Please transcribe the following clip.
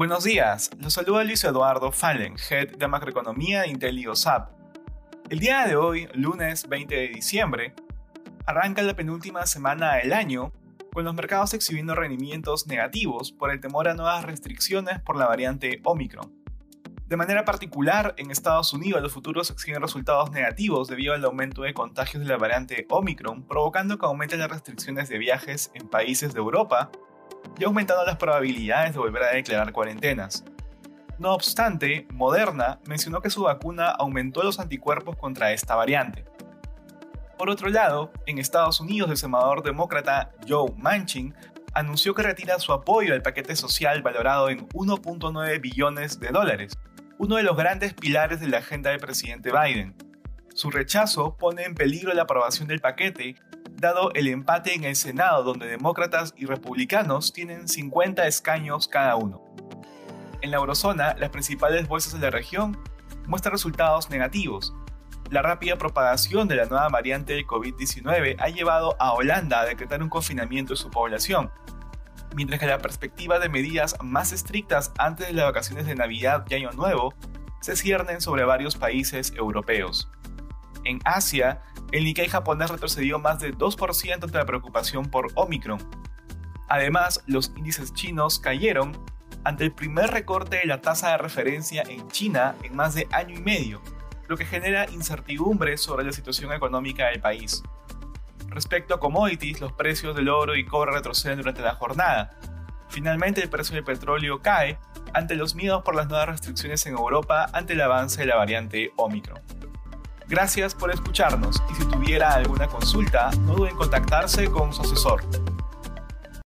Buenos días, los saluda Luis Eduardo Fallen, Head de Macroeconomía de IntelioSAP. El día de hoy, lunes 20 de diciembre, arranca la penúltima semana del año, con los mercados exhibiendo rendimientos negativos por el temor a nuevas restricciones por la variante Omicron. De manera particular, en Estados Unidos los futuros exhiben resultados negativos debido al aumento de contagios de la variante Omicron, provocando que aumenten las restricciones de viajes en países de Europa y aumentando las probabilidades de volver a declarar cuarentenas. No obstante, Moderna mencionó que su vacuna aumentó los anticuerpos contra esta variante. Por otro lado, en Estados Unidos el senador demócrata Joe Manchin anunció que retira su apoyo al paquete social valorado en 1.9 billones de dólares, uno de los grandes pilares de la agenda del presidente Biden. Su rechazo pone en peligro la aprobación del paquete, dado el empate en el Senado donde demócratas y republicanos tienen 50 escaños cada uno. En la eurozona, las principales bolsas de la región muestran resultados negativos. La rápida propagación de la nueva variante de COVID-19 ha llevado a Holanda a decretar un confinamiento de su población, mientras que la perspectiva de medidas más estrictas antes de las vacaciones de Navidad y Año Nuevo se ciernen sobre varios países europeos. En Asia, el Nikkei japonés retrocedió más de 2% ante la preocupación por Omicron. Además, los índices chinos cayeron ante el primer recorte de la tasa de referencia en China en más de año y medio, lo que genera incertidumbre sobre la situación económica del país. Respecto a commodities, los precios del oro y cobre retroceden durante la jornada. Finalmente, el precio del petróleo cae ante los miedos por las nuevas restricciones en Europa ante el avance de la variante Omicron. Gracias por escucharnos y si tuviera alguna consulta, no duden en contactarse con su asesor.